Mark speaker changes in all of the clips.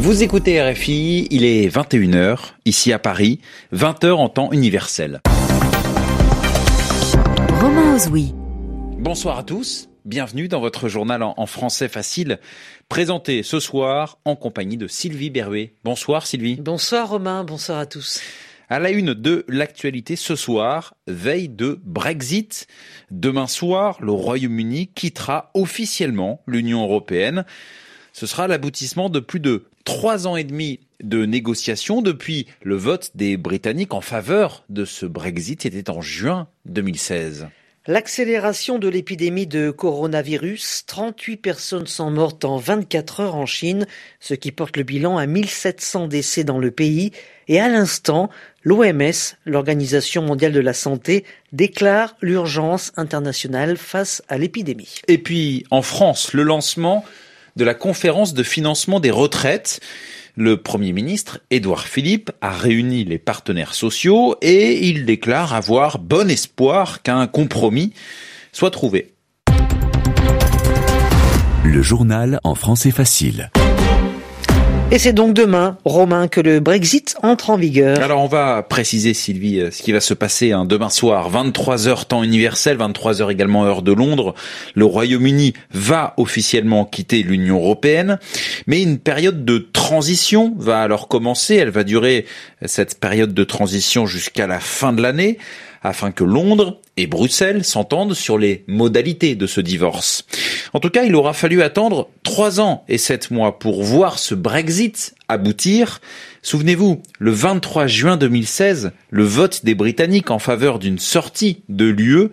Speaker 1: Vous écoutez RFI, il est 21h, ici à Paris, 20h en temps universel.
Speaker 2: Romain Ozoui.
Speaker 1: Bonsoir à tous, bienvenue dans votre journal en français facile, présenté ce soir en compagnie de Sylvie Berruet. Bonsoir Sylvie.
Speaker 3: Bonsoir Romain, bonsoir à tous.
Speaker 1: À la une de l'actualité ce soir, veille de Brexit. Demain soir, le Royaume-Uni quittera officiellement l'Union européenne. Ce sera l'aboutissement de plus de trois ans et demi de négociations depuis le vote des Britanniques en faveur de ce Brexit. C'était en juin 2016.
Speaker 3: L'accélération de l'épidémie de coronavirus, 38 personnes sont mortes en 24 heures en Chine, ce qui porte le bilan à 1700 décès dans le pays. Et à l'instant, l'OMS, l'Organisation mondiale de la santé, déclare l'urgence internationale face à l'épidémie.
Speaker 1: Et puis, en France, le lancement de la conférence de financement des retraites. Le Premier ministre, Édouard Philippe, a réuni les partenaires sociaux et il déclare avoir bon espoir qu'un compromis soit trouvé.
Speaker 2: Le journal en français facile.
Speaker 3: Et c'est donc demain, Romain, que le Brexit entre en vigueur.
Speaker 1: Alors on va préciser, Sylvie, euh, ce qui va se passer hein, demain soir, 23h temps universel, 23h également heure de Londres. Le Royaume-Uni va officiellement quitter l'Union européenne, mais une période de transition va alors commencer. Elle va durer cette période de transition jusqu'à la fin de l'année afin que Londres et Bruxelles s'entendent sur les modalités de ce divorce. En tout cas, il aura fallu attendre trois ans et sept mois pour voir ce Brexit aboutir. Souvenez-vous, le 23 juin 2016, le vote des Britanniques en faveur d'une sortie de l'UE.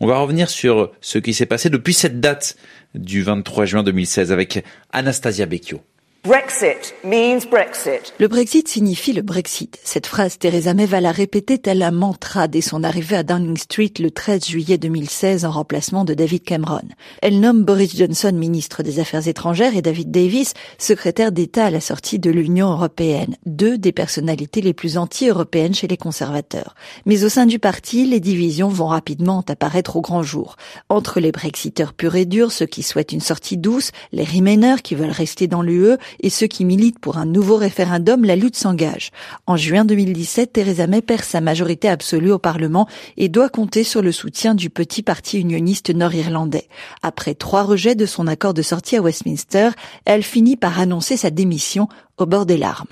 Speaker 1: On va revenir sur ce qui s'est passé depuis cette date du 23 juin 2016 avec Anastasia Becchio.
Speaker 4: Brexit means Brexit.
Speaker 2: Le Brexit signifie le Brexit. Cette phrase, Theresa May va la répéter tel un mantra dès son arrivée à Downing Street le 13 juillet 2016 en remplacement de David Cameron. Elle nomme Boris Johnson ministre des Affaires étrangères et David Davis secrétaire d'État à la sortie de l'Union européenne, deux des personnalités les plus anti-européennes chez les conservateurs. Mais au sein du parti, les divisions vont rapidement apparaître au grand jour. Entre les Brexiteurs purs et durs, ceux qui souhaitent une sortie douce, les Remainers qui veulent rester dans l'UE et ceux qui militent pour un nouveau référendum, la lutte s'engage. En juin 2017, Theresa May perd sa majorité absolue au Parlement et doit compter sur le soutien du petit parti unioniste nord-irlandais. Après trois rejets de son accord de sortie à Westminster, elle finit par annoncer sa démission au bord des larmes.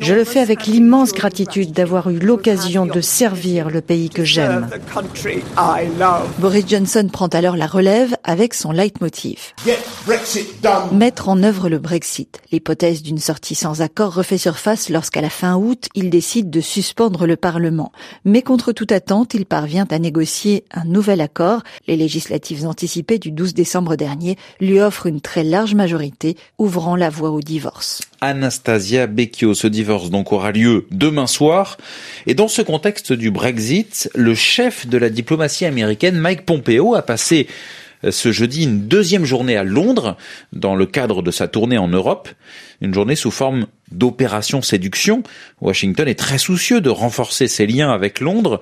Speaker 5: Je le fais avec l'immense gratitude d'avoir eu l'occasion de servir le pays que j'aime.
Speaker 2: Boris Johnson prend alors la relève avec son leitmotiv. Mettre en œuvre le Brexit. L'hypothèse d'une sortie sans accord refait surface lorsqu'à la fin août, il décide de suspendre le Parlement. Mais contre toute attente, il parvient à négocier un nouvel accord. Les législatives anticipées du 12 décembre dernier lui offrent une très large majorité, ouvrant la voie au divorce.
Speaker 1: Anastasia Becchio. Ce divorce donc aura lieu demain soir. Et dans ce contexte du Brexit, le chef de la diplomatie américaine, Mike Pompeo, a passé euh, ce jeudi une deuxième journée à Londres dans le cadre de sa tournée en Europe, une journée sous forme d'opération séduction. Washington est très soucieux de renforcer ses liens avec Londres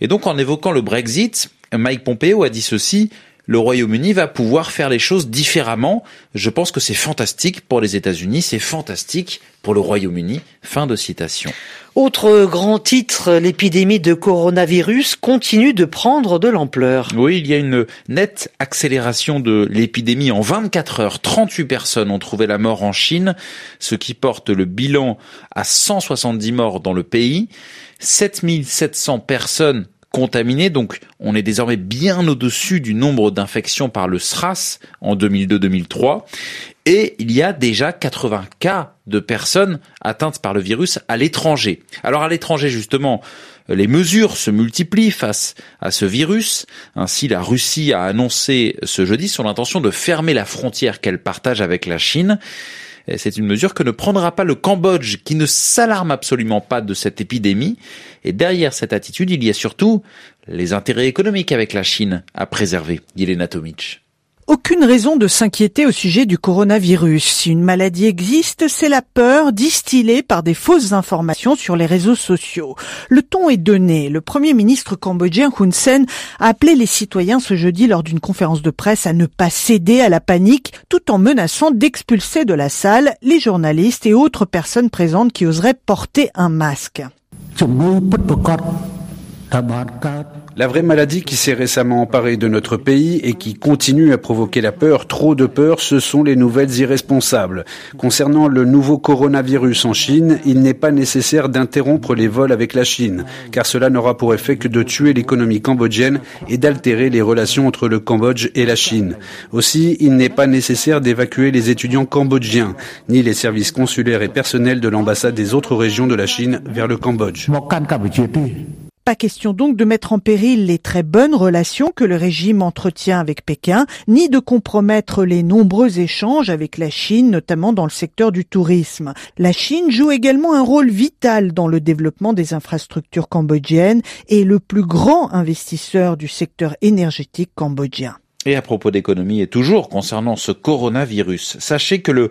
Speaker 1: et donc en évoquant le Brexit, Mike Pompeo a dit ceci le Royaume-Uni va pouvoir faire les choses différemment. Je pense que c'est fantastique pour les États-Unis, c'est fantastique pour le Royaume-Uni. Fin de citation.
Speaker 3: Autre grand titre, l'épidémie de coronavirus continue de prendre de l'ampleur.
Speaker 1: Oui, il y a une nette accélération de l'épidémie. En 24 heures, 38 personnes ont trouvé la mort en Chine, ce qui porte le bilan à 170 morts dans le pays. 7700 personnes contaminés. Donc, on est désormais bien au-dessus du nombre d'infections par le SRAS en 2002-2003. Et il y a déjà 80 cas de personnes atteintes par le virus à l'étranger. Alors, à l'étranger, justement, les mesures se multiplient face à ce virus. Ainsi, la Russie a annoncé ce jeudi son intention de fermer la frontière qu'elle partage avec la Chine. C'est une mesure que ne prendra pas le Cambodge, qui ne s'alarme absolument pas de cette épidémie. Et derrière cette attitude, il y a surtout les intérêts économiques avec la Chine à préserver. Yelena Tomic.
Speaker 6: Aucune raison de s'inquiéter au sujet du coronavirus. Si une maladie existe, c'est la peur distillée par des fausses informations sur les réseaux sociaux. Le ton est donné. Le premier ministre cambodgien Hun Sen a appelé les citoyens ce jeudi lors d'une conférence de presse à ne pas céder à la panique tout en menaçant d'expulser de la salle les journalistes et autres personnes présentes qui oseraient porter un masque.
Speaker 7: La vraie maladie qui s'est récemment emparée de notre pays et qui continue à provoquer la peur, trop de peur, ce sont les nouvelles irresponsables. Concernant le nouveau coronavirus en Chine, il n'est pas nécessaire d'interrompre les vols avec la Chine, car cela n'aura pour effet que de tuer l'économie cambodgienne et d'altérer les relations entre le Cambodge et la Chine. Aussi, il n'est pas nécessaire d'évacuer les étudiants cambodgiens, ni les services consulaires et personnels de l'ambassade des autres régions de la Chine vers le Cambodge.
Speaker 6: Pas question donc de mettre en péril les très bonnes relations que le régime entretient avec Pékin, ni de compromettre les nombreux échanges avec la Chine, notamment dans le secteur du tourisme. La Chine joue également un rôle vital dans le développement des infrastructures cambodgiennes et le plus grand investisseur du secteur énergétique cambodgien.
Speaker 1: Et à propos d'économie et toujours concernant ce coronavirus, sachez que le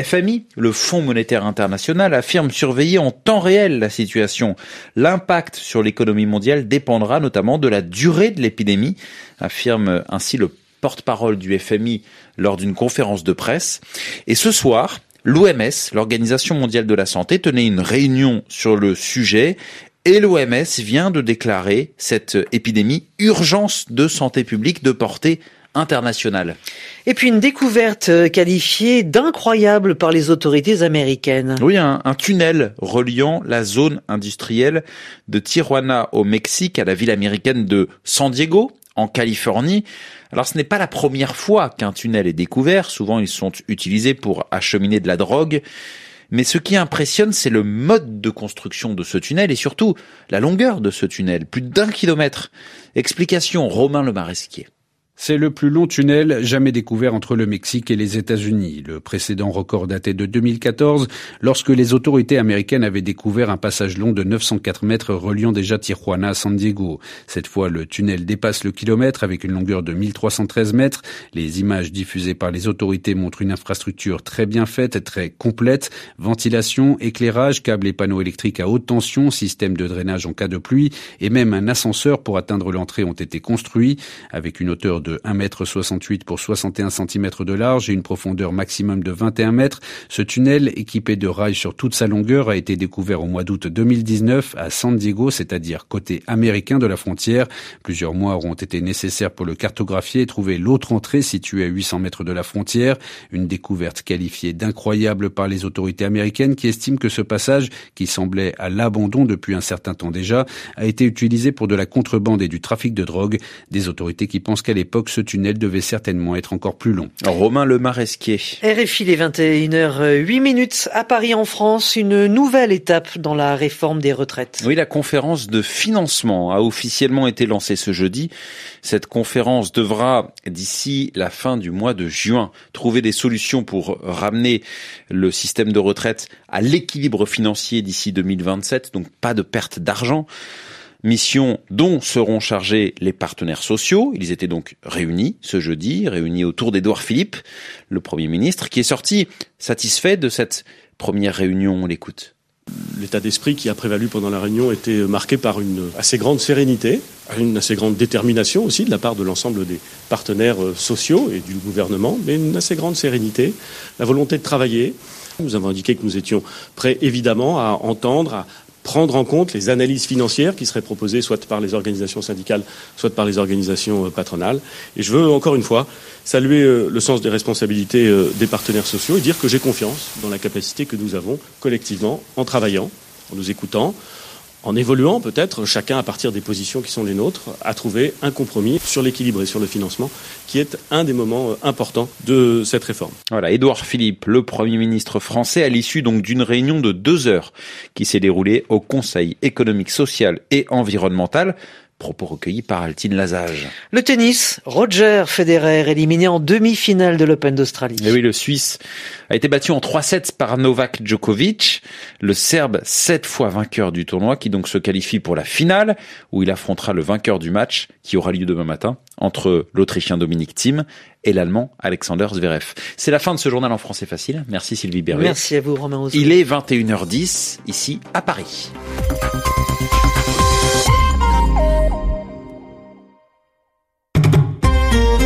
Speaker 1: FMI, le Fonds monétaire international, affirme surveiller en temps réel la situation. L'impact sur l'économie mondiale dépendra notamment de la durée de l'épidémie, affirme ainsi le porte-parole du FMI lors d'une conférence de presse. Et ce soir, l'OMS, l'Organisation mondiale de la santé, tenait une réunion sur le sujet et l'OMS vient de déclarer cette épidémie urgence de santé publique de portée internationale.
Speaker 3: Et puis une découverte euh, qualifiée d'incroyable par les autorités américaines.
Speaker 1: Oui, un, un, tunnel reliant la zone industrielle de Tijuana au Mexique à la ville américaine de San Diego en Californie. Alors ce n'est pas la première fois qu'un tunnel est découvert, souvent ils sont utilisés pour acheminer de la drogue. Mais ce qui impressionne, c'est le mode de construction de ce tunnel et surtout la longueur de ce tunnel, plus d'un kilomètre. Explication Romain Le Maresquier.
Speaker 7: C'est le plus long tunnel jamais découvert entre le Mexique et les États-Unis. Le précédent record datait de 2014, lorsque les autorités américaines avaient découvert un passage long de 904 mètres reliant déjà Tijuana à San Diego. Cette fois, le tunnel dépasse le kilomètre avec une longueur de 1313 mètres. Les images diffusées par les autorités montrent une infrastructure très bien faite, très complète. Ventilation, éclairage, câbles et panneaux électriques à haute tension, système de drainage en cas de pluie et même un ascenseur pour atteindre l'entrée ont été construits avec une hauteur de 1,68 m pour 61 cm de large et une profondeur maximum de 21 mètres. Ce tunnel, équipé de rails sur toute sa longueur, a été découvert au mois d'août 2019 à San Diego, c'est-à-dire côté américain de la frontière. Plusieurs mois auront été nécessaires pour le cartographier et trouver l'autre entrée située à 800 mètres de la frontière. Une découverte qualifiée d'incroyable par les autorités américaines qui estiment que ce passage, qui semblait à l'abandon depuis un certain temps déjà, a été utilisé pour de la contrebande et du trafic de drogue. Des autorités qui pensent qu'à l'époque, ce tunnel devait certainement être encore plus long.
Speaker 1: Romain Le Maresquier.
Speaker 3: RFI les 21h08 minutes à Paris en France, une nouvelle étape dans la réforme des retraites.
Speaker 1: Oui, la conférence de financement a officiellement été lancée ce jeudi. Cette conférence devra, d'ici la fin du mois de juin, trouver des solutions pour ramener le système de retraite à l'équilibre financier d'ici 2027, donc pas de perte d'argent mission dont seront chargés les partenaires sociaux. Ils étaient donc réunis ce jeudi, réunis autour d'Édouard Philippe, le Premier ministre, qui est sorti satisfait de cette première réunion. On l'écoute.
Speaker 8: L'état d'esprit qui a prévalu pendant la réunion était marqué par une assez grande sérénité, une assez grande détermination aussi de la part de l'ensemble des partenaires euh, sociaux et du gouvernement, mais une assez grande sérénité, la volonté de travailler. Nous avons indiqué que nous étions prêts évidemment à entendre, à, prendre en compte les analyses financières qui seraient proposées soit par les organisations syndicales, soit par les organisations euh, patronales. Et je veux encore une fois saluer euh, le sens des responsabilités euh, des partenaires sociaux et dire que j'ai confiance dans la capacité que nous avons collectivement en travaillant, en nous écoutant, en évoluant peut-être chacun à partir des positions qui sont les nôtres, à trouver un compromis sur l'équilibre et sur le financement, qui est un des moments euh, importants de cette réforme.
Speaker 1: Voilà, Édouard Philippe, le Premier ministre français, à l'issue donc d'une réunion de deux heures qui s'est déroulée au Conseil économique, social et environnemental Propos recueillis par Altine Lazage.
Speaker 3: Le tennis, Roger Federer éliminé en demi-finale de l'Open d'Australie.
Speaker 1: Et oui, le Suisse a été battu en 3-7 par Novak Djokovic, le Serbe sept fois vainqueur du tournoi qui donc se qualifie pour la finale où il affrontera le vainqueur du match qui aura lieu demain matin entre l'Autrichien Dominique Thiem et l'Allemand Alexander Zverev. C'est la fin de ce journal en français facile. Merci Sylvie Berruet.
Speaker 3: Merci à vous Romain
Speaker 1: Il est 21h10 ici à Paris.